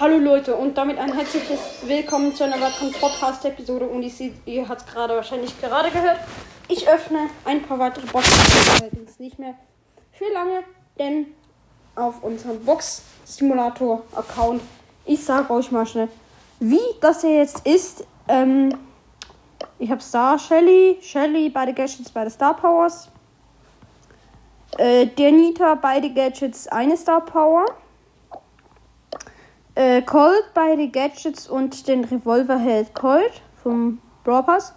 Hallo Leute und damit ein herzliches Willkommen zu einer weiteren Podcast-Episode und ihr seht, ihr habt es gerade wahrscheinlich gerade gehört. Ich öffne ein paar weitere Boxen, allerdings nicht mehr für lange, denn auf unserem Box-Simulator-Account, ich sage euch mal schnell, wie das hier jetzt ist. Ähm, ich habe Star Shelly, Shelly, beide Gadgets, beide Star Powers. Äh, der Nita, beide Gadgets, eine Star Power äh, Colt beide Gadgets und den Revolver hält Colt vom Brawl Pass.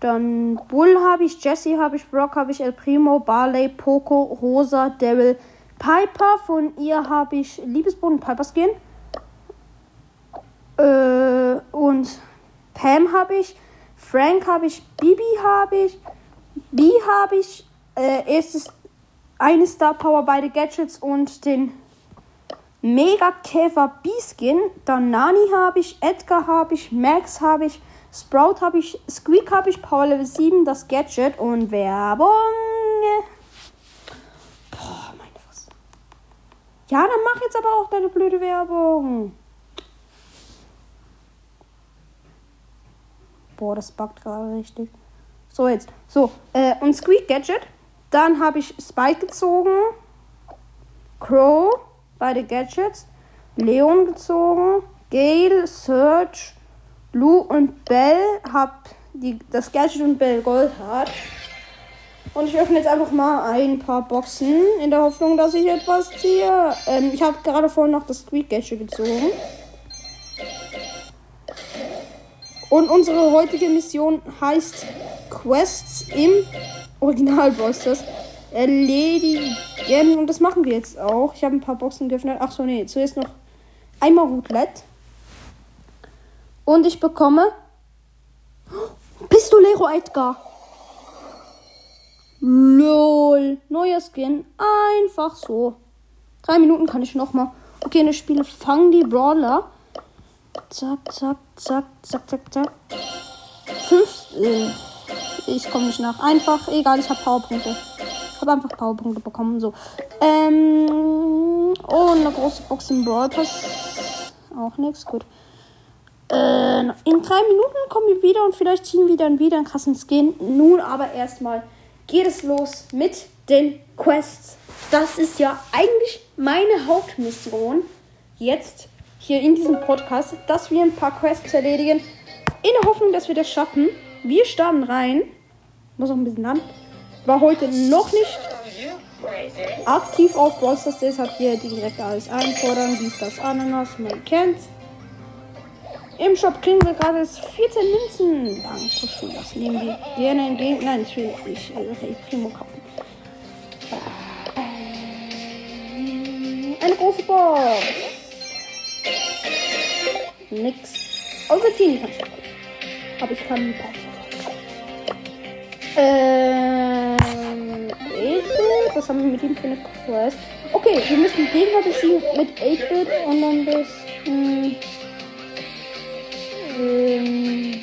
Dann Bull habe ich, Jesse habe ich, Brock habe ich, El Primo, Barley, Poco, Rosa, Daryl, Piper. Von ihr habe ich Liebesboden Piper Skin. Äh, und Pam habe ich, Frank habe ich, Bibi habe ich, B habe ich, äh, erstes eine Star Power, beide Gadgets und den Mega Käfer B-Skin. Dann Nani habe ich, Edgar habe ich, Max habe ich, Sprout habe ich, Squeak habe ich, Power Level 7, das Gadget und Werbung. Boah, meine Fresse. Ja, dann mach jetzt aber auch deine blöde Werbung. Boah, das buggt gerade richtig. So, jetzt. So, äh, und Squeak Gadget. Dann habe ich Spike gezogen. Crow beide Gadgets. Leon gezogen. Gale, Serge, Lou und Bell. Hab die, das Gadget und Bell Gold hat. Und ich öffne jetzt einfach mal ein paar Boxen in der Hoffnung, dass ich etwas ziehe. Ähm, ich habe gerade vorhin noch das Squeak Gadget gezogen. Und unsere heutige Mission heißt Quests im Original Busters erledigen. Und das machen wir jetzt auch. Ich habe ein paar Boxen geöffnet. Ach so, nee. Zuerst noch einmal Roulette. Und ich bekomme Pistolero Edgar. LOL. Neuer Skin. Einfach so. Drei Minuten kann ich noch mal. Okay, eine Spiele fangen die Brawler. Zack, zack, zack, zack, zack, zack. Fünf. Äh, ich komme nicht nach. Einfach, egal, ich habe Powerpunkte habe einfach Powerpunkte bekommen. So. Ähm. Oh, eine große Box im Brawl Pass. Auch nichts. Gut. Äh, in drei Minuten kommen wir wieder und vielleicht ziehen wir dann wieder einen krassen Skin. Nun aber erstmal geht es los mit den Quests. Das ist ja eigentlich meine Hauptmission jetzt hier in diesem Podcast, dass wir ein paar Quests erledigen. In der Hoffnung, dass wir das schaffen. Wir starten rein. Muss auch ein bisschen lang war heute noch nicht aktiv auf Brawl Stars, deshalb hier direkt alles einfordern. Dies, das, Ananas, man kennt's. Im Shop kriegen wir gerade 14 Münzen. Dankeschön, das nehmen wir gerne entgegen. Nein, ich will nicht äh, Primo kaufen. Eine große Box. Nix. Außer Team kann ich Aber ich kann nicht kaufen. Ähm, was haben wir mit ihm für eine Quest? Okay, wir müssen Gegner besiegen mit 8-Bit und dann das. Hm, ähm,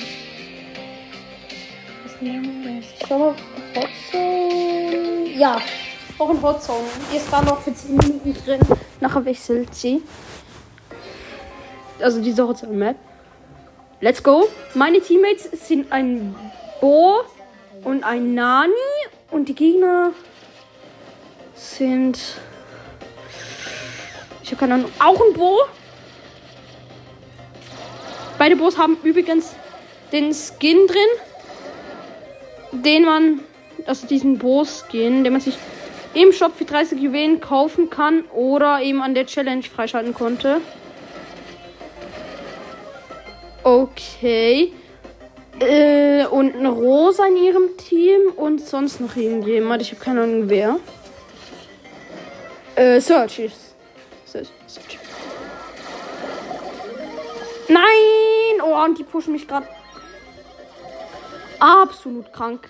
was nehmen wir jetzt? Ich glaube, Hotzone. Ja, auch ein Hotzone. Die ist da noch für 10 Minuten drin. Nachher wechselt sie. Also diese Hotzone-Map. Let's go. Meine Teammates sind ein Bo, und ein Nani. Und die Gegner sind. Ich habe keine Ahnung. Auch ein Bo. Beide Bo's haben übrigens den Skin drin, den man, also diesen Bo-Skin, den man sich im Shop für 30 Juwelen kaufen kann oder eben an der Challenge freischalten konnte. Okay. Äh, und eine Rosa in ihrem Team und sonst noch irgendjemand. Ich habe keine Ahnung wer. Äh, Search ist. Nein! Oh, und die pushen mich gerade. Absolut krank.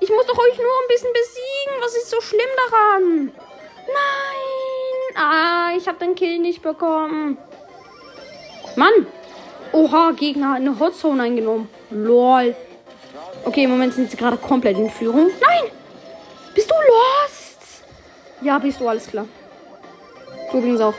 Ich muss doch euch nur ein bisschen besiegen. Was ist so schlimm daran? Nein! Ah, ich habe den Kill nicht bekommen. Mann! Oha, Gegner hat eine Hotzone eingenommen. Lol. Okay, im Moment sind sie gerade komplett in Führung. Nein! Bist du lost? Ja, bist du, alles klar. Du übrigens auch.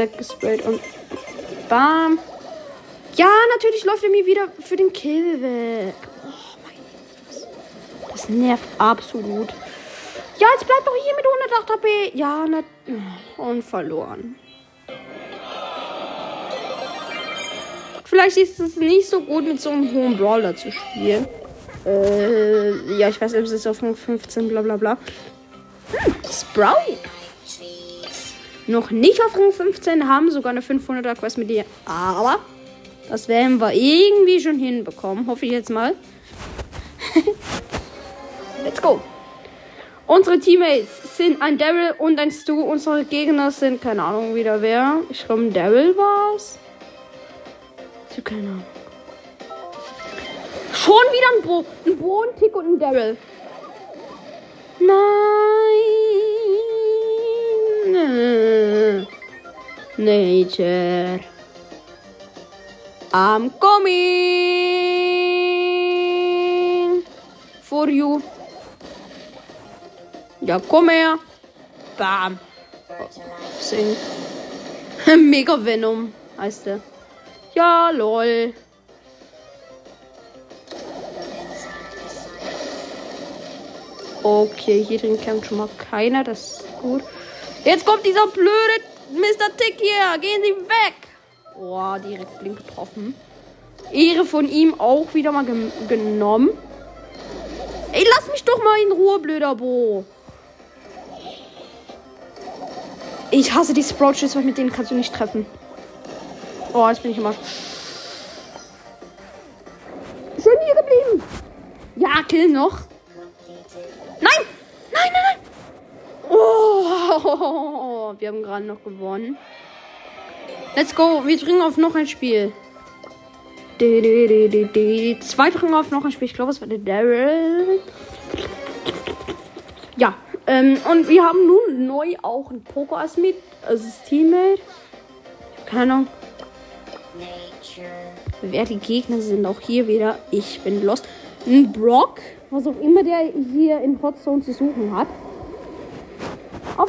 Weggesprayt und bam. Ja, natürlich läuft er mir wieder für den Kill weg. Oh, meine Fresse. Das nervt absolut. Ja, jetzt bleibt doch hier mit 108 HP. Ja, ne, und verloren. Vielleicht ist es nicht so gut, mit so einem hohen Brawler zu spielen. Äh, ja, ich weiß es ist auf 15, bla bla bla. Hm, Sprout. Noch nicht auf Rang 15, haben sogar eine 500er Quest mit dir. Aber das werden wir irgendwie schon hinbekommen. Hoffe ich jetzt mal. Let's go. Unsere Teammates sind ein Daryl und ein Stu. Unsere Gegner sind, keine Ahnung wieder wer. Ich glaube, ein Daryl war es. Habe keine Ahnung. Schon wieder ein Bo, ein Bo, ein Tick und ein Daryl. Nein. Nature. I'm coming for you. Ja, komm her. Bam. Sing. Mega Venom heißt der. Ja, lol. Okay, hier drin kämpft schon mal keiner. Das ist gut. Jetzt kommt dieser blöde Mr. Tick hier. Gehen Sie weg. Boah, direkt blink getroffen. Ehre von ihm auch wieder mal gen genommen. Ey, lass mich doch mal in Ruhe, blöder Bo. Ich hasse die Sprout-Schüsse, weil mit denen kannst du nicht treffen. Oh, jetzt bin ich immer. Schön hier geblieben. Ja, kill noch. Oh, wir haben gerade noch gewonnen. Let's go. Wir dringen auf noch ein Spiel. Zwei dringen auf noch ein Spiel. Ich glaube, es war der Daryl. Ja. Ähm, und wir haben nun neu auch ein Poker als mit, als Teammate. Keine Ahnung. Wer die Gegner sind, auch hier wieder. Ich bin lost. Ein Brock, was auch immer der hier in Hot Zone zu suchen hat.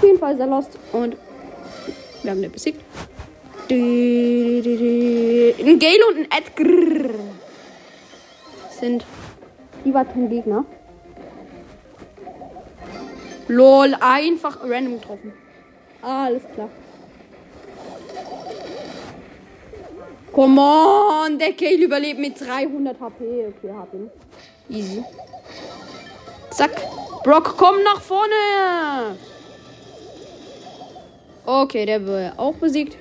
Auf jeden Fall er lost und wir haben den besiegt. Ein Gale und ein Edgar sind die weiteren Gegner. Lol, einfach random getroffen. Alles klar. Come on, der Gale überlebt mit 300 HP. Okay, hab ihn. Easy. Zack. Brock, komm nach vorne. Okay, der wird auch besiegt.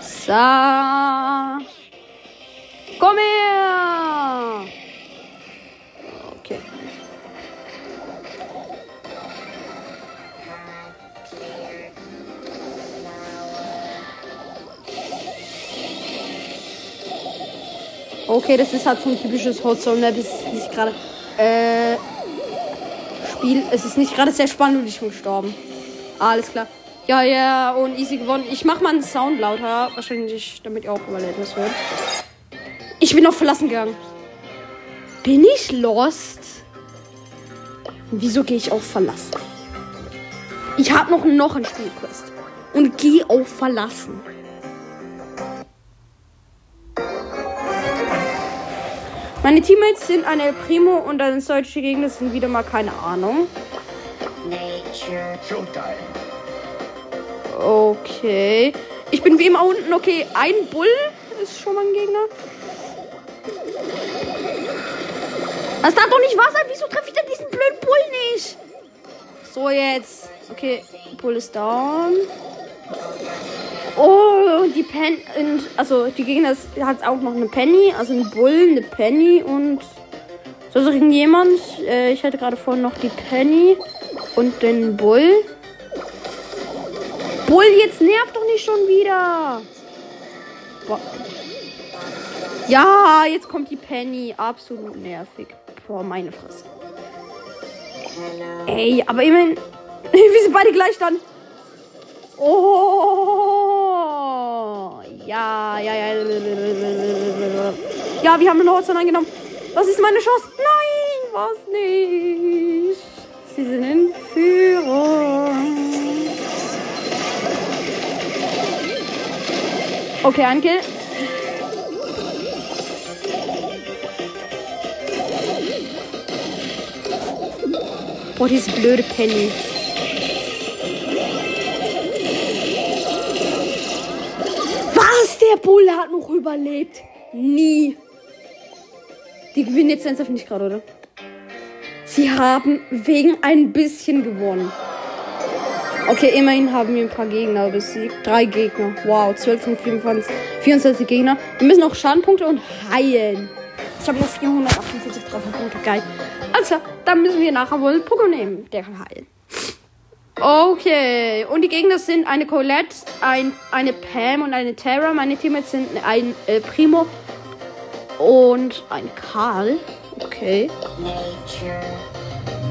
So. Komm her! Okay. Okay, das ist halt so ein typisches Hot Zone Map. Es ist nicht gerade äh, Spiel. Es ist nicht gerade sehr spannend und ich bin gestorben. Alles klar. Ja, ja, und easy gewonnen. Ich mach mal einen Sound lauter. Wahrscheinlich, damit ihr auch überlebt das wird. Ich bin auf verlassen gegangen. Bin ich lost? Wieso gehe ich auf verlassen? Ich habe noch, noch ein Spielquest. Und gehe auf verlassen. Meine Teammates sind ein El Primo und ein deutsche Gegner sind wieder mal keine Ahnung. Okay. Ich bin wie immer unten. Okay, ein Bull ist schon mal ein Gegner. Das darf doch nicht wahr sein. Wieso treffe ich denn diesen blöden Bull nicht? So, jetzt. Okay, Bull ist down. Oh, die Pen. Und, also, die Gegner hat auch noch eine Penny. Also, ein Bull, eine Penny und. So, so irgendjemand. Äh, ich hatte gerade vorhin noch die Penny und den Bull. Bull, jetzt nervt doch nicht schon wieder. Boah. Ja, jetzt kommt die Penny. Absolut nervig. Boah, meine Fresse. Ey, aber immerhin. Wir sind beide gleich dann. Oh. Ja, ja, ja. Ja, wir haben den Horizon eingenommen. Was ist meine Chance? Nein, was nicht. Sie sind in Führung. Okay, ein Kill. Diese blöde Penny. Der Bulle hat noch überlebt. Nie. Die gewinnen jetzt ernsthaft nicht gerade, oder? Sie haben wegen ein bisschen gewonnen. Okay, immerhin haben wir ein paar Gegner besiegt. Drei Gegner. Wow, 12 von 24, 24 Gegner. Wir müssen noch Schadenpunkte und heilen. Ich habe noch 448 Trefferpunkte. Geil. Also, dann müssen wir nachher wohl Pokémon nehmen. Der kann heilen. Okay. Und die Gegner sind eine Colette, ein, eine Pam und eine Terra. Meine Teammates sind ein äh, Primo und ein Karl. Okay.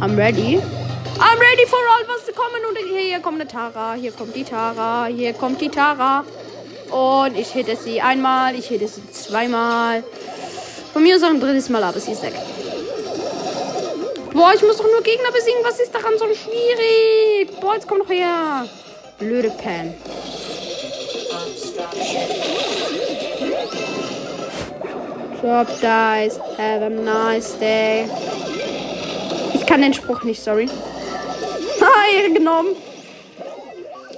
I'm ready. I'm ready for all was zu kommen. Und hier, hier kommt eine Tara. Hier kommt die Tara. Hier kommt die Tara. Und ich hitte sie einmal. Ich hitte sie zweimal. Von mir ist auch ein drittes Mal, aber sie ist weg. Boah, ich muss doch nur Gegner besiegen. Was ist daran so schwierig? Boah, jetzt komm doch her. Blöde Pan. Drop dice. Have a nice day. Ich kann den Spruch nicht, sorry. Ah, Ehre genommen.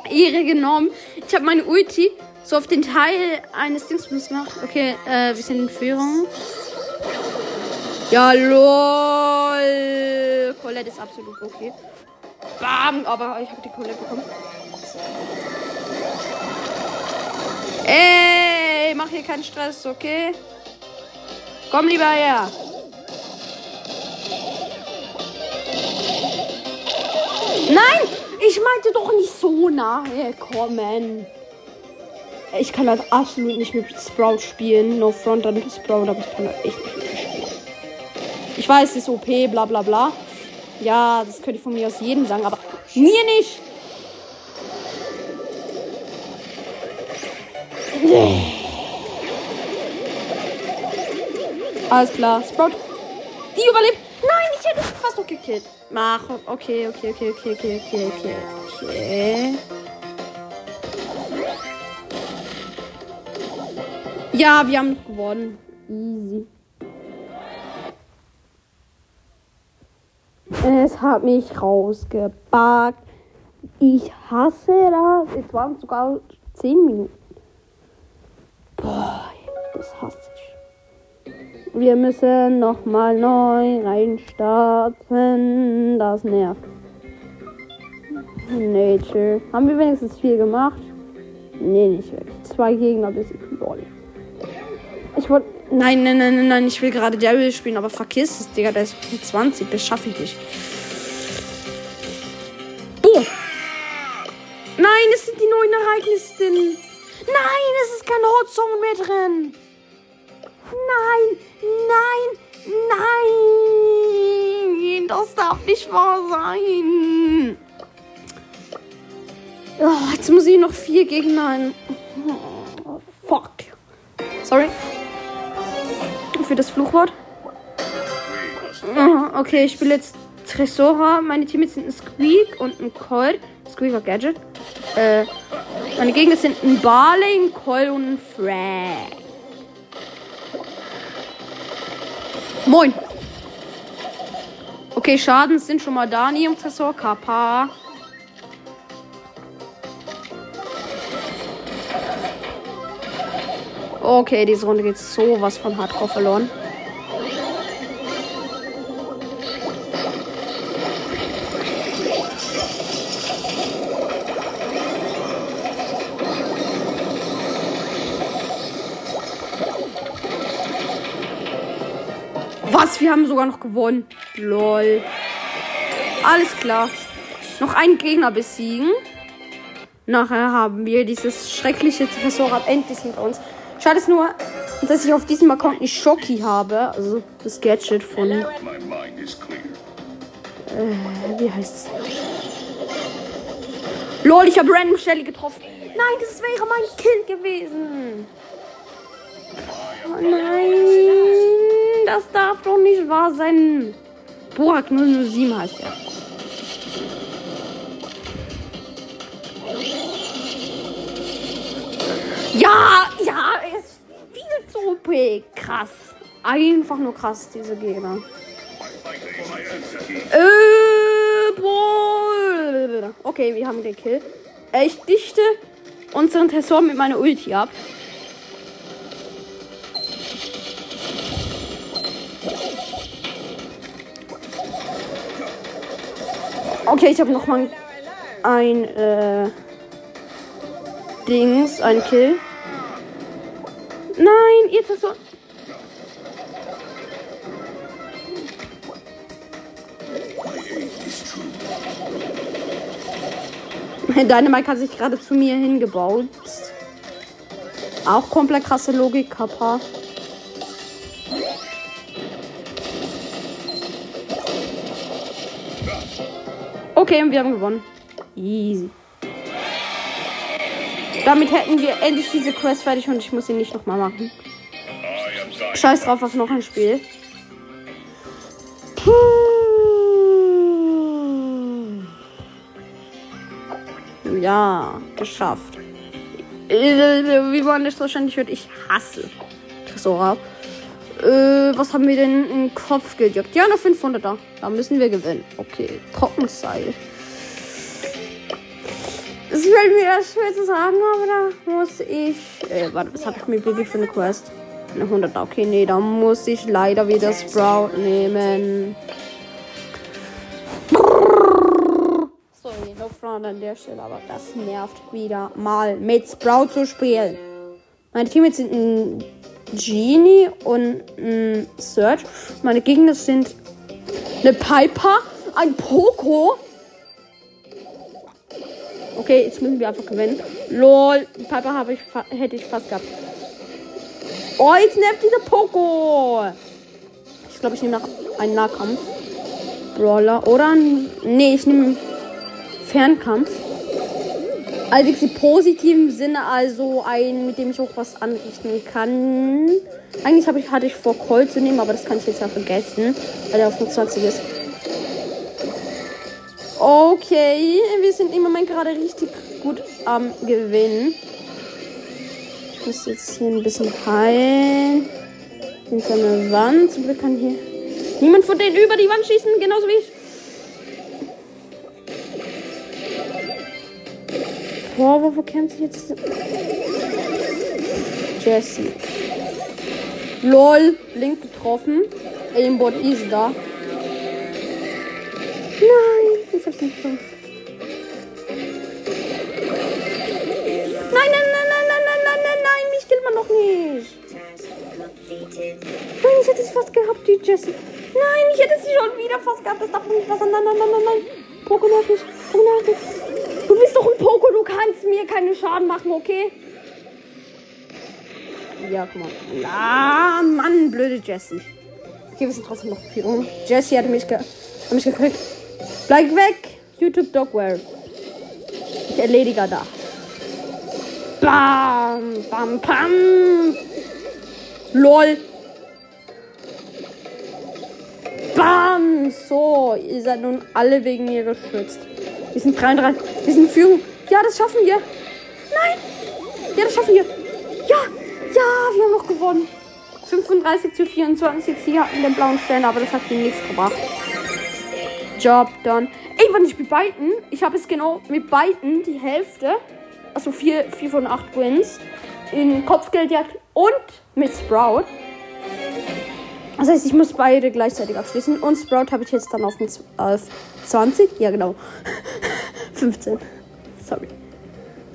Ehre genommen. Ich habe meine Ulti so auf den Teil eines Dingsbums gemacht. Okay, äh, wir sind in Führung. Ja, lol. Colette ist absolut okay. Bam, aber ich habe die Colette bekommen. Ey, mach hier keinen Stress, okay? Komm lieber her. Nein, ich meinte doch nicht so nahe kommen. Ich kann halt absolut nicht mit Sprout spielen. No front an Sprout, aber ich kann halt echt nicht mit. Ich weiß, es ist OP, bla bla bla. Ja, das könnte ich von mir aus jedem sagen, aber mir nicht. Alles klar, Sprout. Die überlebt. Nein, ich hätte fast noch gekillt. Mach. Okay, okay, okay, okay, okay, okay, okay. okay. Ja, wir haben gewonnen. Easy. Es hat mich rausgebackt. Ich hasse das. Es waren sogar 10 Minuten. Boah, das hasse ich. Wir müssen nochmal neu reinstarten. Das nervt. Nature. Haben wir wenigstens viel gemacht? Nee, nicht wirklich. Zwei Gegner bis ich lol. Ich wollte. Nein, nein, nein, nein, nein. Ich will gerade Daryl spielen, aber vergiss es, Digga. Der ist 20. Das schaffe ich nicht. Boom. Nein, es sind die neuen Ereignisse drin. Nein, es ist kein Hot Song mehr drin. Nein, nein, nein. Das darf nicht wahr sein. Oh, jetzt muss ich noch vier Gegner ein. Oh, fuck. Sorry. Für das Fluchwort. Okay, ich spiele jetzt Tresora. Meine Teammates sind ein Squeak und ein Colt. Squeak und Gadget. Äh, meine Gegner sind ein Barley, ein Colt und ein Frag. Moin. Okay, Schaden sind schon mal da. Nie im Tresor. Kappa. Okay, diese Runde geht sowas von Hardcore verloren. Was? Wir haben sogar noch gewonnen. Lol. Alles klar. Noch einen Gegner besiegen. Nachher haben wir dieses schreckliche Tresorrad endlich hinter uns. Schade ist nur, dass ich auf diesem Account nicht Shocky habe. Also das Gadget von. Äh, wie heißt es? Lol, ich habe random Shelly getroffen. Nein, das wäre mein Kill gewesen. nein. Das darf doch nicht wahr sein. Borak 007 heißt er. Ja, ja, zu OP. Krass. Einfach nur krass, diese Gegner. Äh. Okay, wir haben den Kill. Äh, Ich dichte unseren Tresor mit meiner Ulti ab. Okay, ich habe noch mal ein äh, Dings, ein Kill. Nein, ihr Tresor. Dynamite hat sich gerade zu mir hingebaut. Auch komplett krasse Logik, Kappa. Okay, und wir haben gewonnen. Easy. Damit hätten wir endlich diese Quest fertig und ich muss sie nicht nochmal machen. Scheiß drauf auf noch ein Spiel. Puh. Ja, geschafft. Wie man das wahrscheinlich hört, ich hasse Tresora. Äh, was haben wir denn im Kopf gejagt? Ja, noch 500er. Da müssen wir gewinnen. Okay, Trockenseil. Es fällt mir erst schwer zu sagen, aber da muss ich. Äh, warte, was habe ich mir wirklich für eine Quest? Eine 100er. Okay, nee, da muss ich leider wieder Sprout nehmen. Sorry, no front an der Stelle, aber das nervt wieder mal mit Sprout zu spielen. Meine Teammates sind ein Genie und ein Search. Meine Gegner sind eine Piper, ein Poco. Okay, jetzt müssen wir einfach gewinnen. Lol, die Piper ich hätte ich fast gehabt. Oh, jetzt nervt dieser Poco. Ich glaube, ich nehme nach einen Nahkampf. Brawler. Oder ein. Nee, ich nehme Fernkampf. Allerdings im positiven Sinne, also ein, mit dem ich auch was anrichten kann. Eigentlich ich, hatte ich vor, Colt zu nehmen, aber das kann ich jetzt ja vergessen, weil er auf nur 20 ist. Okay, wir sind im Moment gerade richtig gut am Gewinnen. Ich muss jetzt hier ein bisschen heilen. Hinter einer Wand. Zum Glück kann hier niemand von denen über die Wand schießen, genauso wie ich. Boah, wovor kämpft sich jetzt? Jesse. LOL, Link getroffen. Aimbot ist da. Nicht getroffen. Nein, nein, nein, nein, nein, nein, nein, nein, nein, mich killt man noch nicht. Nein, ich hätte es fast gehabt, die Jessie. Nein, ich hätte sie schon wieder fast gehabt. Das darf nicht was sein. Nein, nein, nein, nein, nein. Poco nervt mich. Poco nervt mich. Du bist doch ein Poco, du kannst mir keinen Schaden machen, okay? Ja, guck mal. Ah, Mann, blöde Jessie. Okay, wir sind trotzdem noch Führung. Jessie hat mich, ge hat mich gekriegt. Bleib weg, YouTube Dogware. Ich erledige da. Bam, bam, bam. LOL. Bam! So, ihr seid nun alle wegen mir geschützt. Wir sind 33. Wir sind in Führung. Ja, das schaffen wir. Nein! Ja, das schaffen wir. Ja! Ja, wir haben noch gewonnen. 35 zu 24. Sie hatten den blauen Stern, aber das hat ihnen nichts gebracht. Job done. Ey, wann ich mit beiden, ich habe es genau mit beiden die Hälfte, also 4, 4 von 8 Wins, in Kopfgeldjagd und mit Sprout. Das heißt, ich muss beide gleichzeitig abschließen. Und Sprout habe ich jetzt dann auf, auf 20. Ja, genau. 15. Sorry.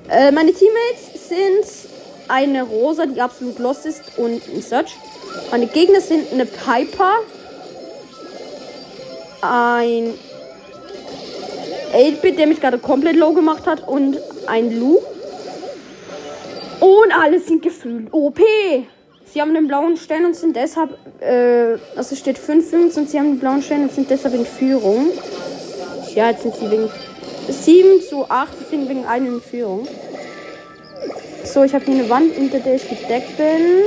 Äh, meine Teammates sind eine Rosa, die absolut lost ist, und ein Search. Meine Gegner sind eine Piper, ein 8-Bit, der mich gerade komplett low gemacht hat, und ein Lu. Und alle sind gefühlt OP. Sie haben den blauen Stern und sind deshalb, äh, also steht 5-5 und sie haben den blauen Stern und sind deshalb in Führung. Ja, jetzt sind sie wegen 7 zu 8, sie sind wegen einem in Führung. So, ich habe hier eine Wand, hinter der ich gedeckt bin.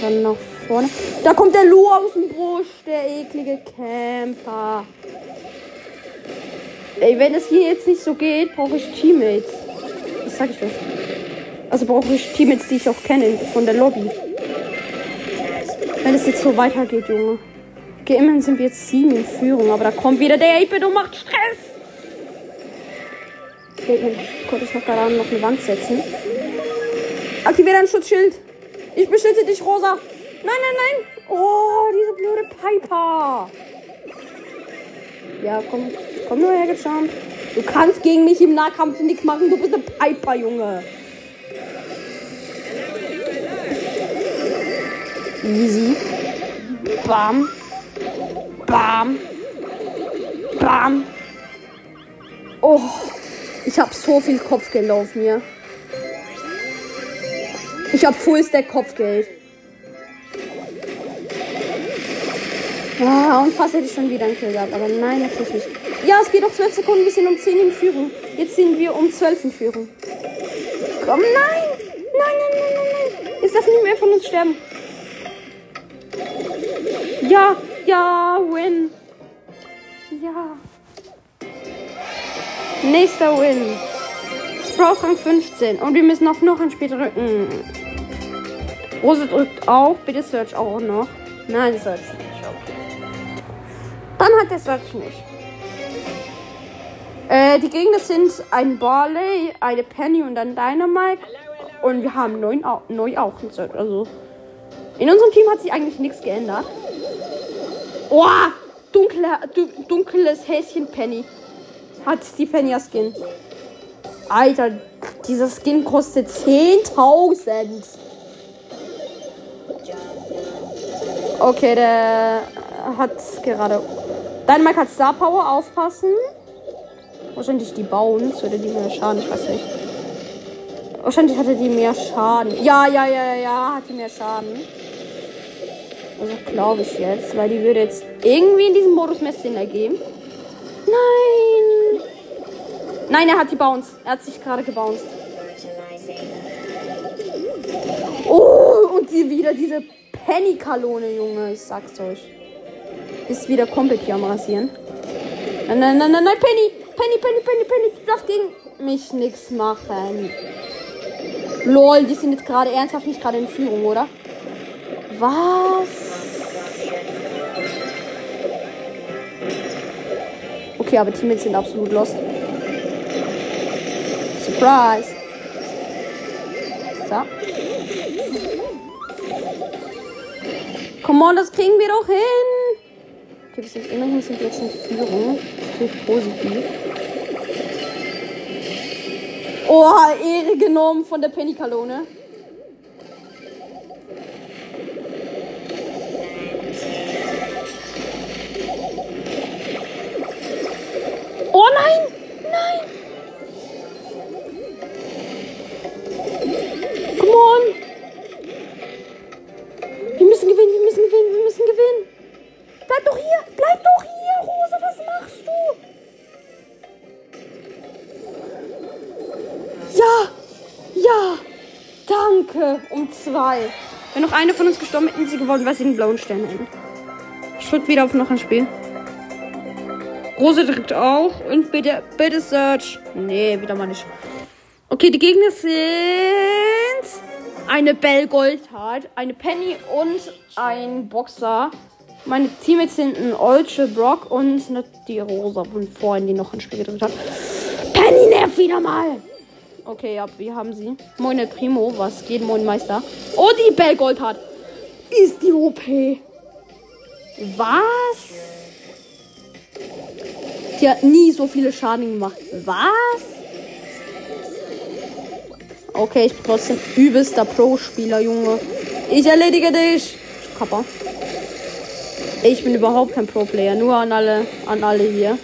dann nach vorne. Da kommt der Lu aus dem Busch, der eklige Camper. Ey, wenn es hier jetzt nicht so geht, brauche ich Teammates. Das sag ich euch. Also brauche ich Teammates, die ich auch kenne von der Lobby. Wenn es jetzt so weitergeht, Junge. Okay, immerhin sind wir jetzt sieben in Führung, aber da kommt wieder der 8 und macht Stress. Okay, ich konnte ich noch gerade noch eine Wand setzen. Aktiviere ein Schutzschild. Ich beschütze dich, Rosa. Nein, nein, nein. Oh, diese blöde Piper. Ja, komm. Komm nur her, gecharmt. Du kannst gegen mich im Nahkampf nichts machen. Du bist eine Piper, Junge. Easy. Bam. Bam. Bam. Oh. Ich habe so viel Kopfgeld auf mir. Ich habe Full Kopfgeld. Ah, und fast hätte ich schon wieder einen Kill gehabt. Aber nein, natürlich nicht. Ja, es geht noch 12 Sekunden. Wir sind um 10 in Führung. Jetzt sind wir um 12 in Führung. Komm, nein! Nein, nein, nein, nein, nein. Jetzt darf nicht mehr von uns sterben. Ja, ja, win. Ja. Nächster Win. Sprout Rang 15. Und wir müssen auf noch ein Spiel drücken. Rose drückt auch. Bitte Search auch noch. Nein, Search. Dann hat der Search nicht. Äh, die Gegner sind ein Barley, eine Penny und ein Dynamite. Und wir haben neun, au neu auch ein Search. Also. In unserem Team hat sich eigentlich nichts geändert. Oh, dunkle, du, dunkles Häschen Penny. Hat die Penny Skin. Alter, dieser Skin kostet 10.000. Okay, der hat gerade. Dein Mike hat Star Power, aufpassen. Wahrscheinlich die Bounce oder die mehr Schaden, ich weiß nicht. Wahrscheinlich hatte die mehr Schaden. Ja, ja, ja, ja, ja, hat die mehr Schaden. Also glaube ich jetzt, weil die würde jetzt irgendwie in diesem Modus mehr Sinn ergeben. Nein! Nein, er hat die Bounce. Er hat sich gerade gebounced. Oh, und die wieder diese Penny-Kalone, Junge. Ich sag's euch. Ist wieder komplett hier am Rasieren. Nein, nein, nein, nein, nein, Penny! Penny, Penny, Penny, Penny. Du darfst gegen mich nichts machen. Lol, die sind jetzt gerade ernsthaft nicht gerade in Führung, oder? Was? Okay, aber Teammates sind absolut lost. Surprise. So. Come on, das kriegen wir doch hin. Okay, wir sind immerhin sind jetzt in Führung. Natürlich positiv. Oha, Ehre genommen von der Penny-Kalone. Oh! Nein! Danke! Um zwei. Wenn noch eine von uns gestorben hätten sie gewonnen, weil sie den blauen Stern hätten. Drück wieder auf noch ein Spiel. Rose drückt auch. Und bitte, bitte Search. Nee, wieder mal nicht. Okay, die Gegner sind eine Bell Goldhart, eine Penny und ein Boxer. Meine Teammates sind ein Olche Brock und die Rosa von vorhin, die noch ein Spiel gedrückt hat. Penny nervt wieder mal. Okay, ja, wir haben sie. Moin, Primo. Was geht, Moin, Meister? Oh, die Bell Goldhart. Ist die OP. Was? Die hat nie so viele Schaden gemacht. Was? Okay, ich bin trotzdem übelster Pro-Spieler, Junge. Ich erledige dich. Kappa. Ich bin überhaupt kein Pro-Player. Nur an alle, an alle hier.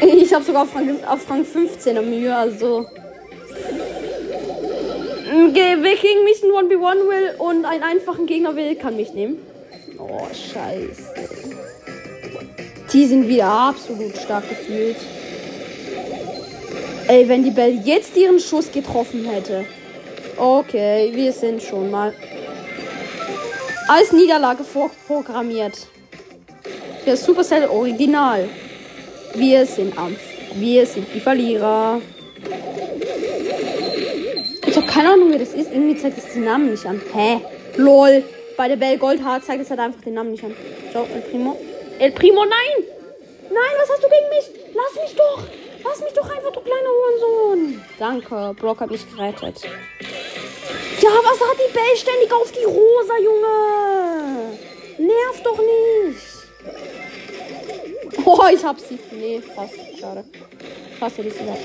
Ich habe sogar auf Rang, auf Rang 15 am Mühe, also. Wer gegen mich ein 1v1 will und einen einfachen Gegner will, kann mich nehmen. Oh, scheiße. Die sind wieder absolut stark gefühlt. Ey, wenn die Bell jetzt ihren Schuss getroffen hätte. Okay, wir sind schon mal. Als Niederlage vorprogrammiert. Für Supercell Original. Wir sind am. Wir sind die Verlierer. Ich habe keine Ahnung, wer das ist. Irgendwie zeigt es den Namen nicht an. Hä? LOL. Bei der Bell Goldhart zeigt es halt einfach den Namen nicht an. Ciao, El Primo. El Primo, nein! Nein, was hast du gegen mich? Lass mich doch! Lass mich doch einfach, du kleiner Hurensohn! Danke, Brock hat mich gerettet. Ja, was hat die Bell ständig auf die Rosa, Junge? Nerv doch nicht! Oh, ich hab sie. Nee, fast. Schade. Fast hätte ich sie gehabt.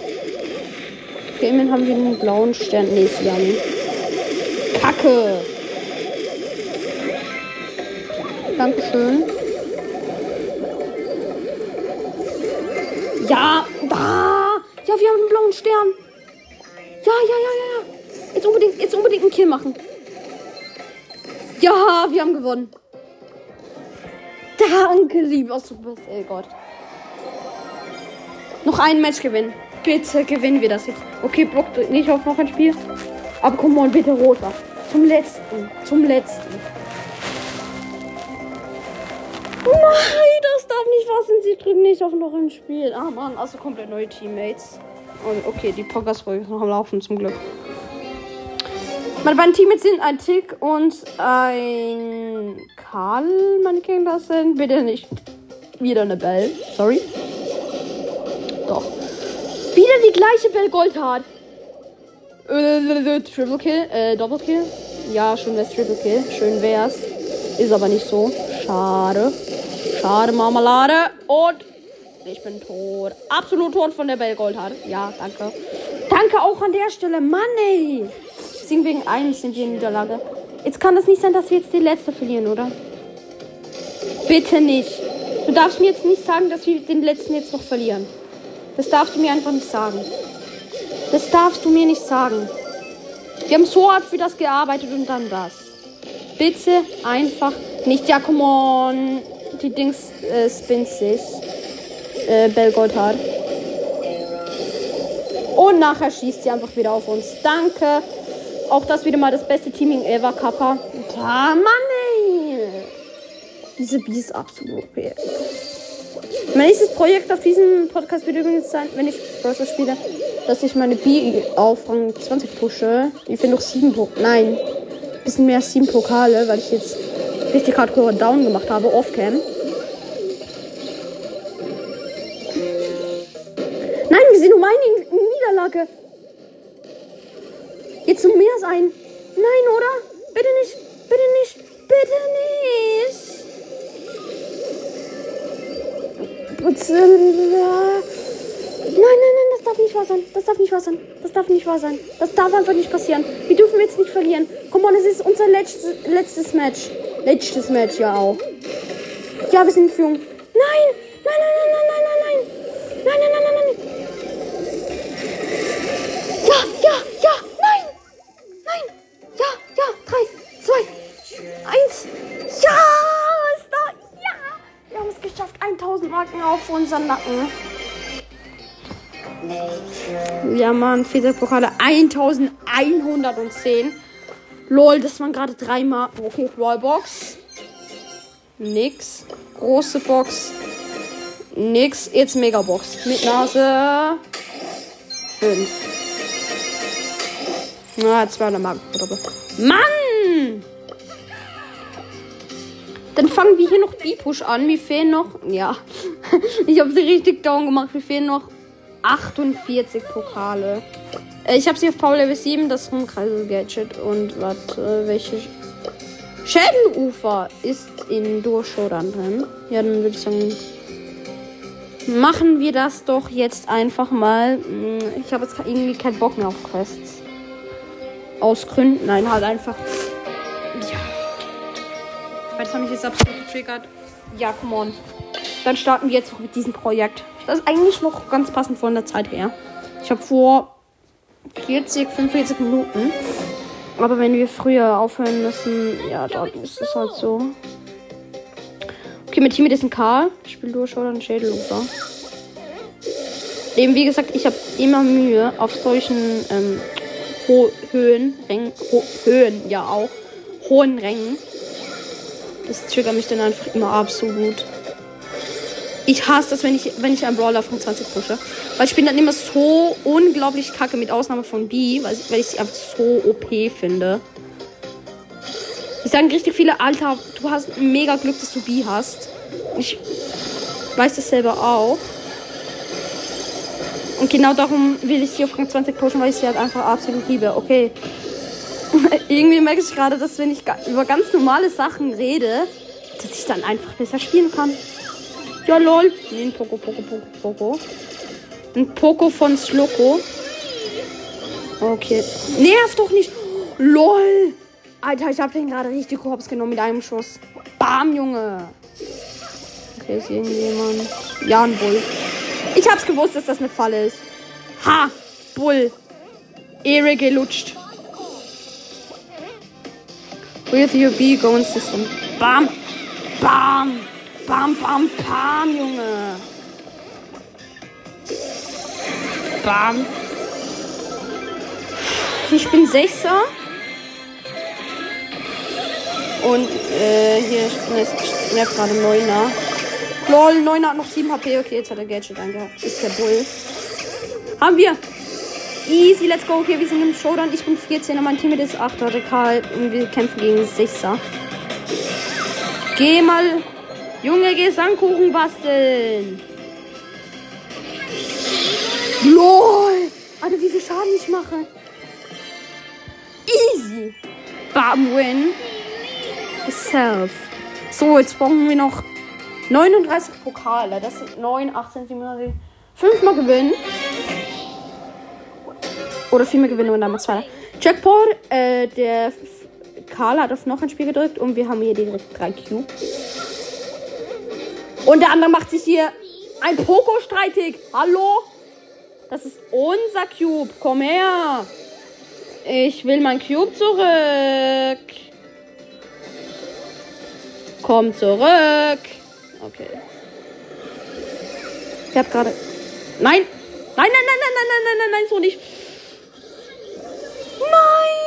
Okay, immerhin haben wir einen blauen Stern. Nee, sie haben. Kacke. Dankeschön. Ja, da. Ja, wir haben einen blauen Stern. Ja, ja, ja, ja, ja. Jetzt unbedingt, jetzt unbedingt einen Kill machen. Ja, wir haben gewonnen. Danke, lieber Supercell Gott. Noch ein Match gewinnen. Bitte gewinnen wir das jetzt. Okay, drückt nicht auf noch ein Spiel. Aber komm mal, bitte roter. Zum letzten. Zum letzten. Nein, das darf nicht wahr sein. Sie drücken nicht auf noch ein Spiel. Ah, Mann, also komplett neue Teammates. Und okay, die Podcast-Folge ist noch am Laufen, zum Glück. Meine beiden Teammates sind ein Tick und ein Karl. Meine Kinder sind bitte nicht wieder eine Bell. Sorry. Doch. Wieder die gleiche Bell Goldhart. Äh, Triple Kill, äh, Double Kill. Ja, schön wär's Triple Kill. Schön wär's. Ist aber nicht so. Schade. Schade, Marmelade. Und ich bin tot. Absolut tot von der Bell Goldhart. Ja, danke. Danke auch an der Stelle. Mann, ey. Deswegen wegen eines sind wir in Niederlage. Jetzt kann das nicht sein, dass wir jetzt die letzte verlieren, oder? Bitte nicht. Du darfst mir jetzt nicht sagen, dass wir den letzten jetzt noch verlieren. Das darfst du mir einfach nicht sagen. Das darfst du mir nicht sagen. Wir haben so hart für das gearbeitet und dann das. Bitte einfach nicht. Ja, come on. Die Dings äh, spinnt sich. Äh, Bell Gotthard. Und nachher schießt sie einfach wieder auf uns. Danke. Auch das wieder mal das beste Teaming ever, Kappa. Ja, Mann, ey. Diese B ist absolut OP. Mein nächstes Projekt auf diesem Podcast wird übrigens sein, wenn ich Browser spiele, dass ich meine B auf Rang 20 pushe. Ich finde noch 7 Pokale. Nein, bisschen mehr als 7 Pokale, weil ich jetzt richtig hardcore down gemacht habe, off-cam. Nein, wir sind um eine Niederlage. Jetzt um mehr sein. Nein, oder? Bitte nicht. Bitte nicht. Bitte nicht. Nein, nein, nein, das darf nicht wahr sein. Das darf nicht wahr sein. Das darf nicht wahr sein. Das darf einfach nicht passieren. Wir dürfen jetzt nicht verlieren. Komm on, es ist unser letztes, letztes Match. Letztes Match ja auch. Ja, wir sind in Führung. Nein! Nein, nein, nein, nein, nein, nein, nein. Nein, nein, nein, nein, nein. 1000 Marken auf unseren Nacken. Ja, Mann, Pokale 1110. Lol, das waren gerade drei Marken. Okay, Brawlbox. Nix. Große Box. Nix. Jetzt Megabox. Mit Nase. 5. Na, 200 Marken. Mann! Dann fangen wir hier noch B-Push an. Mir fehlen noch. Ja. ich habe sie richtig down gemacht. Mir fehlen noch 48 Pokale. Äh, ich habe sie auf Power Level 7, das Rumkreisel-Gadget. Und warte, welche. Schädelufer ist in Showdown drin. Ja, dann würde ich sagen. Machen wir das doch jetzt einfach mal. Hm, Ich habe jetzt irgendwie keinen Bock mehr auf Quests. Aus Gründen. Nein, halt einfach. Jetzt absolut getriggert. Ja, come on. Dann starten wir jetzt noch mit diesem Projekt. Das ist eigentlich noch ganz passend von der Zeit her. Ich habe vor 40, 45 Minuten. Aber wenn wir früher aufhören müssen, ja, dann ist es halt so. Okay, mit Team ist ein Karl. Ich spiele durch oder ein Schädelufer. Eben, wie gesagt, ich habe immer Mühe auf solchen ähm, Höhen, Rängen, Höhen, ja auch, hohen Rängen, Das triggert mich dann einfach immer absolut. Ich hasse das, wenn ich, wenn ich einen Brawler von 20 pushe. Weil ich bin dann immer so unglaublich kacke, mit Ausnahme von B, weil, weil ich sie einfach so OP finde. Ich sagen richtig viele, Alter, du hast mega Glück, dass du B hast. Ich weiß das selber auch. Und genau darum will ich sie auf Rang 20 pushen, weil ich sie halt einfach absolut liebe. Okay. Irgendwie merke ich gerade, dass wenn ich über ganz normale Sachen rede, dass ich dann einfach besser spielen kann. Ja, lol. Nee, ein Poco, Poco, Poco, Poco. Ein Poco von Sloko. Okay. Nerv doch nicht. LOL. Alter, ich hab den gerade richtig hops genommen mit einem Schuss. Bam, Junge. Okay, ist irgendjemand. Ja, ein Bull. Ich hab's gewusst, dass das eine Falle ist. Ha! Bull. Ehre gelutscht. With your B going system. Bam! Bam! Bam, bam, bam, Junge. Bam. Ich bin Sechser. Und äh, hier ist nervt gerade Neuner. Lol, Neuner hat noch 7 HP. Okay, jetzt hat er Gadget angehabt. Ist der Bull. Haben wir. Easy, let's go. Okay, wir sind im Showdown. Ich bin 14er, mein Team ist 8er, der Karl. Und wir kämpfen gegen 6er. Geh mal Junge, geh Sandkuchen basteln. LOL. Alter, wie viel Schaden ich mache. Easy. Bam, win. Self. So, jetzt brauchen wir noch 39 Pokale. Das sind 9, 18, 7, 5 mal gewinnen. Oder viel mehr gewinnen und dann mal zwei. Jack äh, der Karl hat auf noch ein Spiel gedrückt und wir haben hier direkt drei Cubes. Und der andere macht sich hier ein Poko streitig. Hallo? Das ist unser Cube. Komm her. Ich will mein Cube zurück. Komm zurück. Okay. Ich hab gerade. Nein! Nein, nein, nein, nein, nein, nein, nein, nein, so nicht. Nein!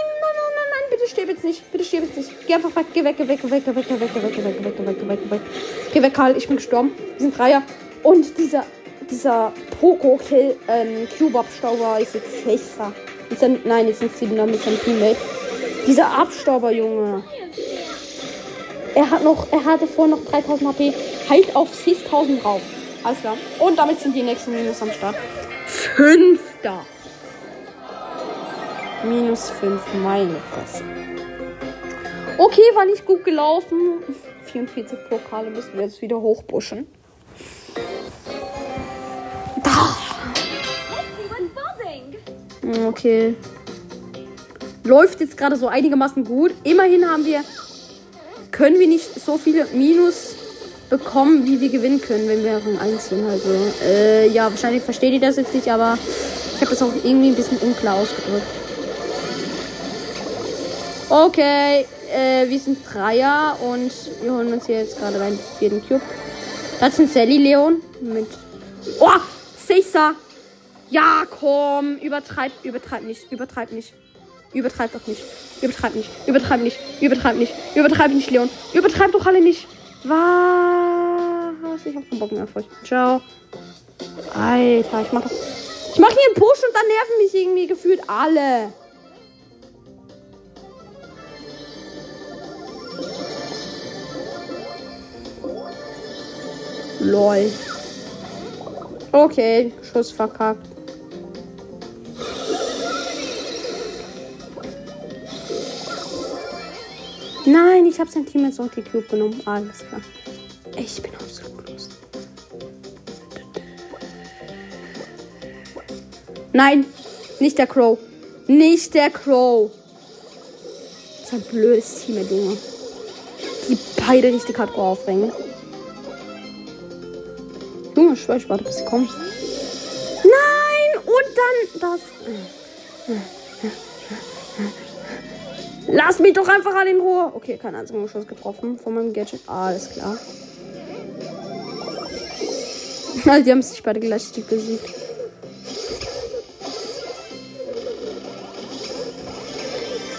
bitte stirb jetzt nicht. Bitte stirb jetzt nicht. Geh einfach weg. Geh weg, geh weg, geh weg, geh weg, geh weg, geh weg, geh weg, geh weg, geh weg, geh weg, geh weg. Geh weg, Karl. Ich bin gestorben. Wir sind Dreier. Und dieser, dieser Poco-Kill, ähm, Cube-Abstauber ist jetzt Sechster. Nein, jetzt sind Siebener mit seinem Teammate. Dieser Abstauber, Junge. Er hat noch, er hatte vorher noch 3000 HP. Heilt auf 6000 drauf. Alles klar. Und damit sind die nächsten Minus am Start. Fünfter. Minus 5, meine Fresse. Okay, war nicht gut gelaufen. 44 Pokale müssen wir jetzt wieder hochbuschen. Okay. Läuft jetzt gerade so einigermaßen gut. Immerhin haben wir. Können wir nicht so viele Minus bekommen, wie wir gewinnen können, wenn wir Rang 1 sind. Also, äh, ja, wahrscheinlich versteht ihr das jetzt nicht, aber ich habe das auch irgendwie ein bisschen unklar ausgedrückt. Okay, äh, wir sind Dreier und wir holen uns hier jetzt gerade rein vierten Cube. Das ist ein Sally Leon mit. Oh! Sechser! Ja, komm! Übertreib, übertreib nicht, übertreib nicht. Übertreib doch nicht. Übertreib nicht. Übertreib nicht. Übertreib nicht. Übertreib nicht, Leon. Übertreib doch alle nicht. Was? Ich hab keinen Bock mehr auf euch. Ciao. Alter, ich mach das. Ich mach hier einen Push und dann nerven mich irgendwie gefühlt alle. Lol. Okay, Schuss verkackt. Nein, ich habe sein Team jetzt auf die Cube genommen. Alles klar. Ich bin absolut los. Nein, nicht der Crow. Nicht der Crow. Das ist ein blödes Team, Junge. Die beide richtig hardcore aufregen. Junge, ich warte, bis sie kommen. Nein! Und dann das. Lass mich doch einfach alle in Ruhe. Okay, kein einziger Schuss getroffen von meinem Gadget. Alles klar. Die haben sich beide gleichzeitig besiegt.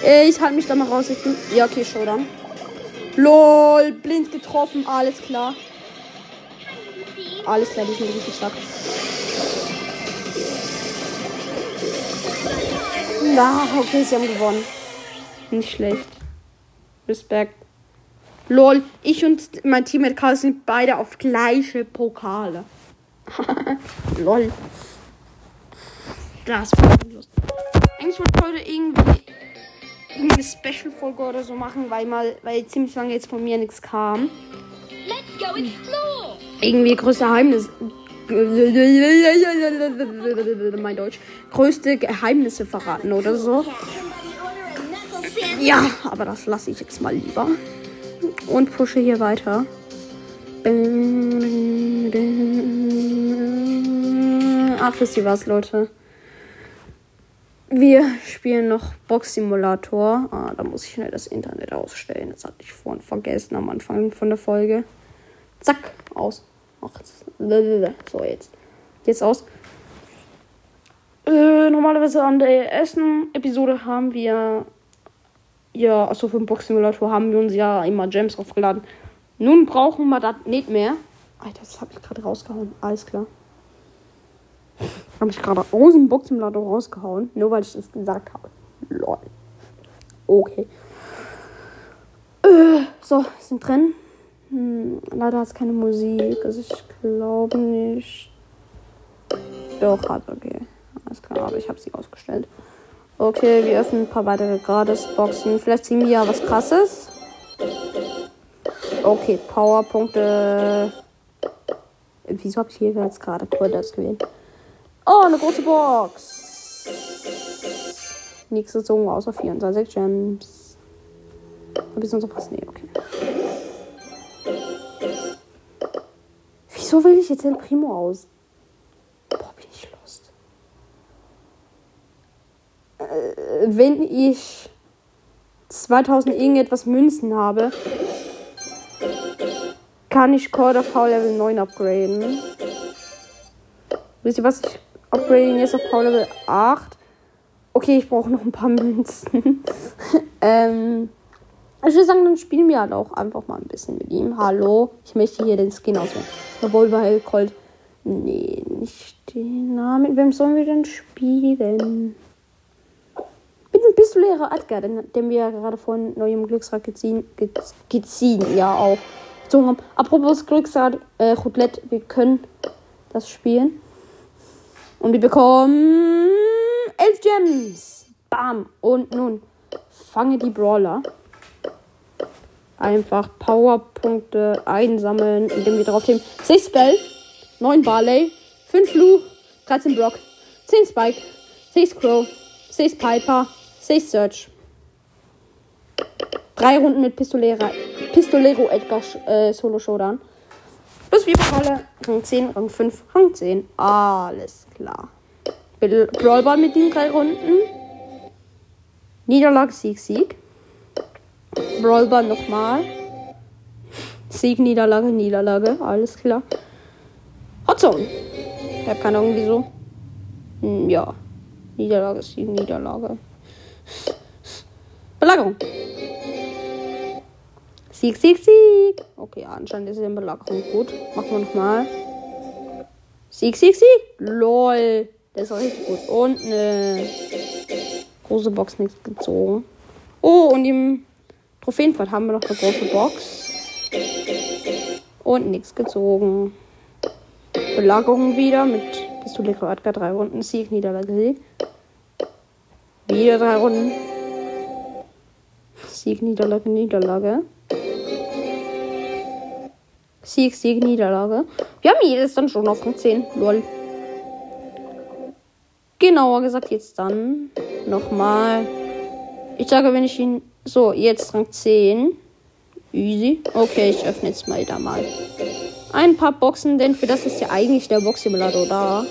Ich halte mich da mal raus. Bin. Ja, okay, Showdown. LOL, blind getroffen, alles klar. Alles klar, die sind richtig stark. Na, okay, sie haben gewonnen. Nicht schlecht. Respekt. Lol, ich und mein Teammate Karl sind beide auf gleiche Pokale. Lol. Das war lustig. Eigentlich wollte ich heute irgendwie eine Special-Folge oder so machen, weil mal, weil ziemlich lange jetzt von mir nichts kam. Let's go explore. Irgendwie größte Geheimnisse. Mein Deutsch. Größte Geheimnisse verraten oder so. Ja, aber das lasse ich jetzt mal lieber. Und pushe hier weiter. Ach, wisst ihr was, Leute? Wir spielen noch Box Simulator. Ah, da muss ich schnell das Internet ausstellen. Das hatte ich vorhin vergessen am Anfang von der Folge. Zack, aus. So, jetzt. Jetzt aus. Äh, normalerweise an der ersten Episode haben wir. Ja, also für den Box Simulator haben wir uns ja immer Gems aufgeladen. Nun brauchen wir das nicht mehr. Alter, das habe ich gerade rausgehauen. Alles klar. Habe ich gerade aus dem Box Simulator rausgehauen. Nur weil ich das gesagt habe. Lol. Okay. Äh, so, sind drin. Hm, leider hat es keine Musik. Also ich glaube nicht. Doch, hat okay. Alles klar, aber ich habe sie ausgestellt. Okay, wir öffnen ein paar weitere Gratis-Boxen. Vielleicht ziehen wir ja was krasses. Okay, Powerpunkte. Wieso habe ich hier jetzt gerade das gewählt? Oh, eine große Box. Nichts gezogen außer 24 Gems. Hab ich noch was? Nee, okay. Wieso will ich jetzt den Primo aus? Boah, bin ich lost. Äh, wenn ich 2000 irgendetwas Münzen habe, kann ich of Power Level 9 upgraden. Wisst ihr was? Ich upgrade jetzt auf Power Level 8. Okay, ich brauche noch ein paar Münzen. ähm, ich würde sagen, dann spielen wir halt auch einfach mal ein bisschen mit ihm. Hallo, ich möchte hier den Skin auswählen. Revolver Hellcolt. Nee, nicht den Namen. Mit wem sollen wir denn spielen? Mit dem Pistolierer Edgar, den, den wir ja gerade von neuem Glücksrad geziehen, ge, geziehen, ja auch. gezogen haben. Apropos Glücksrad, äh, Roulette, wir können das spielen. Und wir bekommen 11 Gems. Bam. Und nun fange die Brawler. Einfach Powerpunkte einsammeln, indem wir drauf nehmen. 6 Spell, 9 Barley, 5 Lu, 13 Brock, 10 Spike, 6 Crow, 6 Piper, 6 Search. Drei Runden mit Pistolera, Pistolero Edgar äh, Solo Showdown. Plus 4 Pokale, Rang 10, Rang 5, Rang 10. Alles klar. Brawlball mit den drei Runden. Niederlage, Sieg, Sieg. Brawlball nochmal. Sieg, Niederlage, Niederlage. Alles klar. Hotzone. Hab keine Ahnung wieso. Hm, ja. Niederlage, Sieg, Niederlage. Belagerung. Sieg, Sieg, Sieg. Okay, anscheinend ist in Belagerung gut. Machen wir nochmal. Sieg, Sieg, Sieg. LOL. Der ist richtig gut. Und eine große Box nichts gezogen. Oh, und im Trophäenfahrt haben wir noch eine große Box. Und nichts gezogen. Belagerung wieder mit Pistole Edgar. Drei Runden. Sieg, Niederlage, Sieg. Wieder drei Runden. Sieg, Niederlage, Niederlage. Sieg, Sieg, Niederlage. Wir haben jedes dann schon auf Rang 10. Lol. Genauer gesagt, jetzt dann nochmal. Ich sage, wenn ich ihn. So, jetzt Rang 10. Easy. Okay, ich öffne jetzt mal da mal. Ein paar Boxen, denn für das ist ja eigentlich der Box-Simulator da.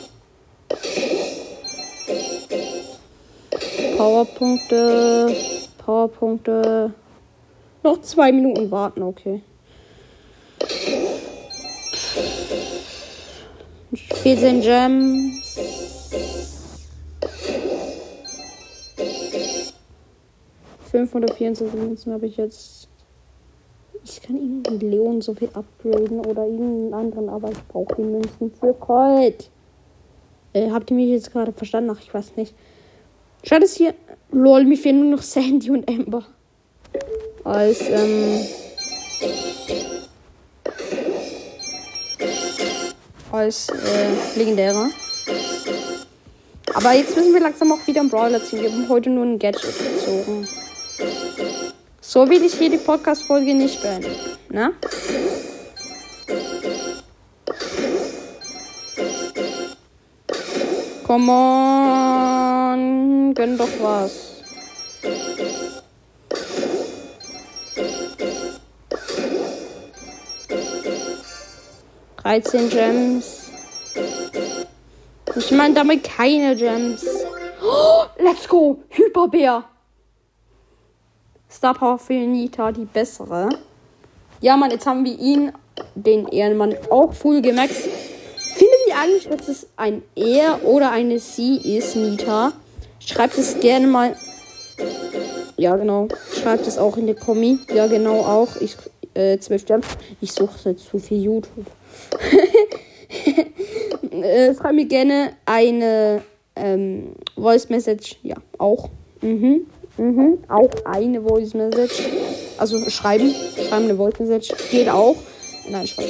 Powerpunkte. Powerpunkte. Noch zwei Minuten warten, okay. 14 Gems. Fünfhundertvierundzwanzig Münzen habe ich jetzt. Ich kann irgendwie Leon so viel upgraden oder irgendeinen anderen, aber ich brauche die Münzen für Colt. Äh, habt ihr mich jetzt gerade verstanden? Ach, ich weiß nicht. Schaut es hier. Lol, mir fehlen nur noch Sandy und Amber. Als, ähm. Als, äh, legendärer. Aber jetzt müssen wir langsam auch wieder einen Brawler ziehen. Wir haben heute nur ein Gadget gezogen. So will ich hier die Podcast-Folge nicht beenden. Ne? Come on. Gönn doch was. Dreizehn Gems. Ich meine damit keine Gems. Oh, let's go. Hyperbär. Star Power für Nita, die bessere. Ja, Mann, jetzt haben wir ihn, den Ehrenmann, auch full gemaxt. Findet ihr eigentlich, dass es ein Er oder eine Sie ist, Nita? Schreibt es gerne mal. Ja, genau. Schreibt es auch in die Kommi. Ja, genau auch. Ich, äh, 12 Sterne. Ich suche jetzt zu viel YouTube. äh, schreib mir gerne eine ähm, Voice Message. Ja, auch. Mhm. Mhm. Auch eine Voice Message. Also schreiben. Schreiben eine Voice Message. Geht auch. Nein, Spaß.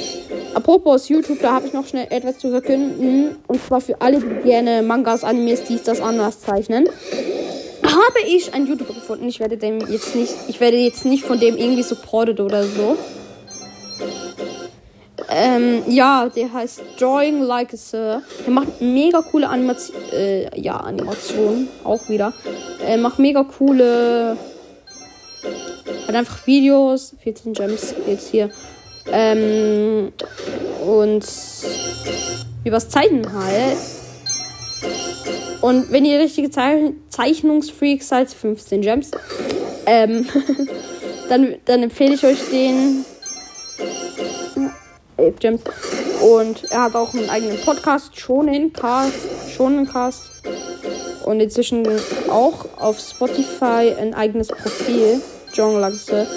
Apropos YouTube, da habe ich noch schnell etwas zu verkünden. Und zwar für alle, die gerne Mangas, Animes, dies, das anders zeichnen. Habe ich einen YouTuber gefunden. Ich werde dem jetzt nicht, ich werde jetzt nicht von dem irgendwie supported oder so. Ähm, ja, der heißt Drawing Like a Sir. Der macht mega coole Animation, äh, ja, Animationen, auch wieder. Er macht mega coole, hat einfach Videos, 14 Gems jetzt hier. Ähm, und übers Zeichnen halt. Und wenn ihr richtige Ze Zeichnungsfreaks seid, 15 Gems, ähm, dann, dann empfehle ich euch den. 11 Gems. Und er hat auch einen eigenen Podcast, Shonen Cast, Shonen Cast. Und inzwischen auch auf Spotify ein eigenes Profil, John Laxe.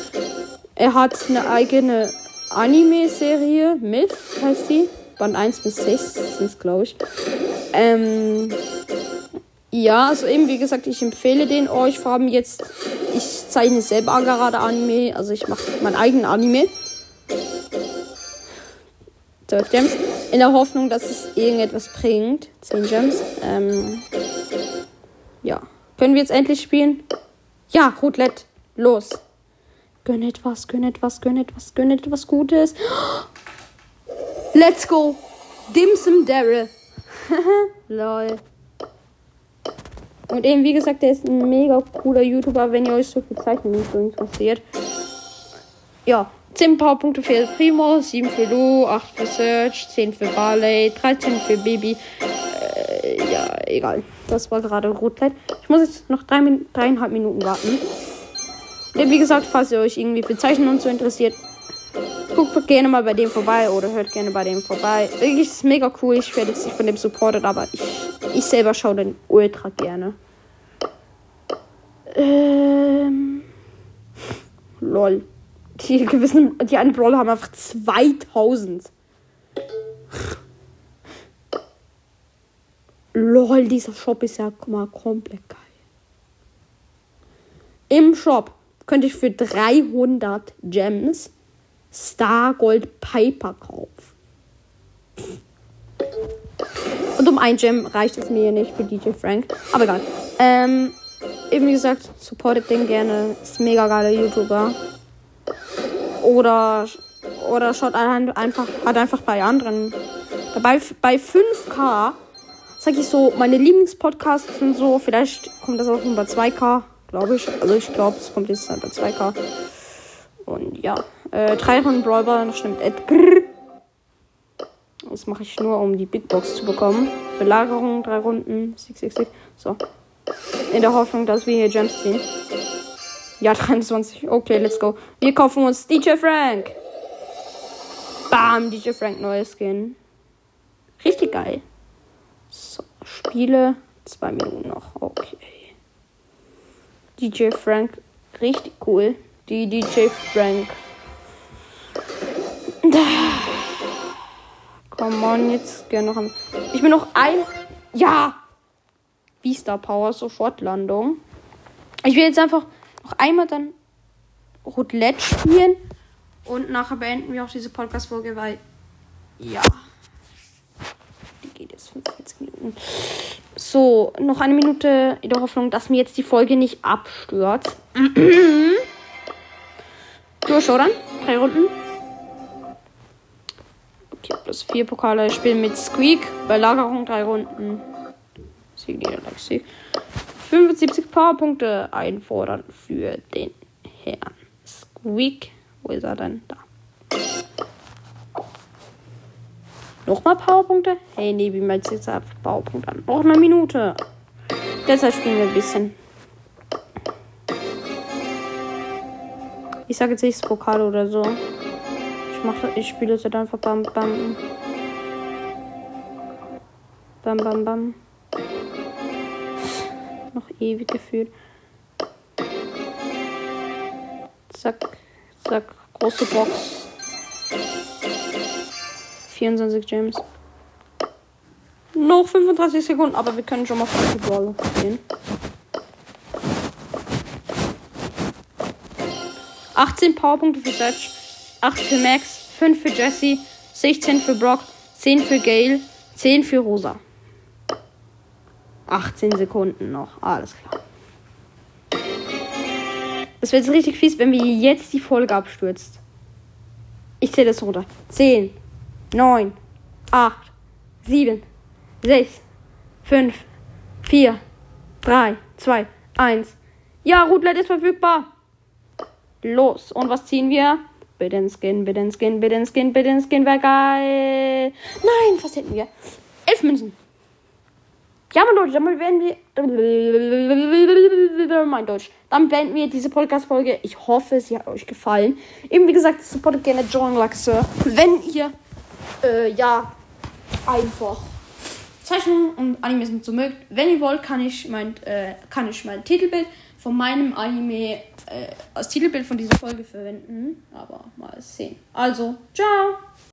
Er hat eine eigene Anime-Serie, Myth heißt die. Band 1 bis 6 sind es, glaube ich. Ähm, ja, also eben, wie gesagt, ich empfehle den euch. Vor allem jetzt, ich zeichne selber gerade Anime, also ich mache meinen eigenen Anime. 12 Gems. In der Hoffnung, dass es irgendetwas bringt. 10 Gems. Ähm, ja. Können wir jetzt endlich spielen? Ja, Roulette. Los. Gönn etwas, gönn etwas, gönn etwas, gönn etwas Gutes. Let's go. Dimsum Daryl. Lol. Und eben, wie gesagt, der ist ein mega cooler YouTuber, wenn ihr euch so viel Zeichnen nicht so interessiert. Ja, 10 Powerpunkte für Primo, 7 für Lu, 8 für Search, 10 für Barley, 13 für Baby. Äh, ja, egal. Das war gerade Rotlight. Ich muss jetzt noch drei, dreieinhalb Minuten warten. Und wie gesagt, falls ihr euch irgendwie für Zeichnen und so interessiert, guckt gerne mal bei dem vorbei oder hört gerne bei dem vorbei. Wirklich ist mega cool. Ich werde jetzt nicht von dem supported, aber ich, ich selber schaue den ultra gerne. Ähm. Lol. Die gewissen, die einen Brawler haben einfach 2000. Lol, dieser Shop ist ja mal komplett geil. Im Shop könnte ich für 300 Gems Star Gold Piper kaufen. Und um ein Gem reicht es mir nicht für DJ Frank. Aber egal. Ähm, eben wie gesagt, supportet den gerne. Ist mega geiler YouTuber. Oder, oder schaut einfach, hat einfach bei anderen. Dabei bei 5K sag ich so, meine Lieblingspodcasts sind so, vielleicht kommt das auch nur bei 2K, glaube ich. Also ich glaube, es kommt jetzt halt bei 2K. Und ja, äh, drei Runden Brawler, stimmt Edgar. Das mache ich nur, um die Big Box zu bekommen. Belagerung, drei Runden, 666. So. In der Hoffnung, dass wir hier Gems ziehen. Ja, 23. Okay, let's go. Wir kaufen uns DJ Frank. Bam, DJ Frank, neues Skin. Richtig geil. So, Spiele. Zwei Minuten noch. Okay. DJ Frank. Richtig cool. Die DJ Frank. Come on, jetzt gerne noch ein. Ich bin noch ein. Ja! Vista Power, Sofortlandung. Ich will jetzt einfach noch einmal dann Roulette spielen. Und nachher beenden wir auch diese Podcast-Folge, weil. Ja. Die geht jetzt 45 Minuten. So, noch eine Minute in der Hoffnung, dass mir jetzt die Folge nicht abstürzt. Durch, oder? Drei Runden. Okay, plus vier Pokale. Ich spiele mit Squeak. Bei Lagerung drei Runden. Sieg, Niederlag, Sieg. 75 Powerpunkte einfordern für den Herrn Squeak. Wo ist er denn? Da. Nochmal Powerpunkte? Hey, nee, wie du jetzt ab Powerpunkt an? Noch eine Minute. Deshalb spielen wir ein bisschen. Ich sage jetzt nicht Pokal oder so. Ich mache ich spiele jetzt halt einfach bam bam. Bam bam bam. Noch ewig gefühlt. Zack, zack, große Box. 24 Gems. Noch 35 Sekunden, aber wir können schon mal auf die Brawler gehen. 18 Powerpunkte für Dutch, 8 für Max, 5 für Jesse, 16 für Brock, 10 für Gale, 10 für Rosa. 18 Sekunden noch, alles klar. Es wird jetzt richtig fies, wenn wir jetzt die Folge abstürzt. Ich zähle das runter. 10, 9, 8, 7, 6, 5, 4, 3, 2, 1. Ja, Rootlet ist verfügbar. Los. Und was ziehen wir? Bitte ein Skin, bitte ein Skin, bitte ein Skin, bitte ein Skin. Wäre geil. Nein, was hätten wir? Elf Münzen. Ja, mein Leute, damit werden wir. Mein Deutsch. Damit beenden wir diese Podcast-Folge. Ich hoffe, sie hat euch gefallen. Eben wie gesagt, supportet gerne John Laxer. Wenn ihr, äh, ja, einfach Zeichnungen und Animes mit so mögt. Wenn ihr wollt, kann ich mein, äh, kann ich mein Titelbild von meinem Anime äh, als Titelbild von dieser Folge verwenden. Aber mal sehen. Also, ciao!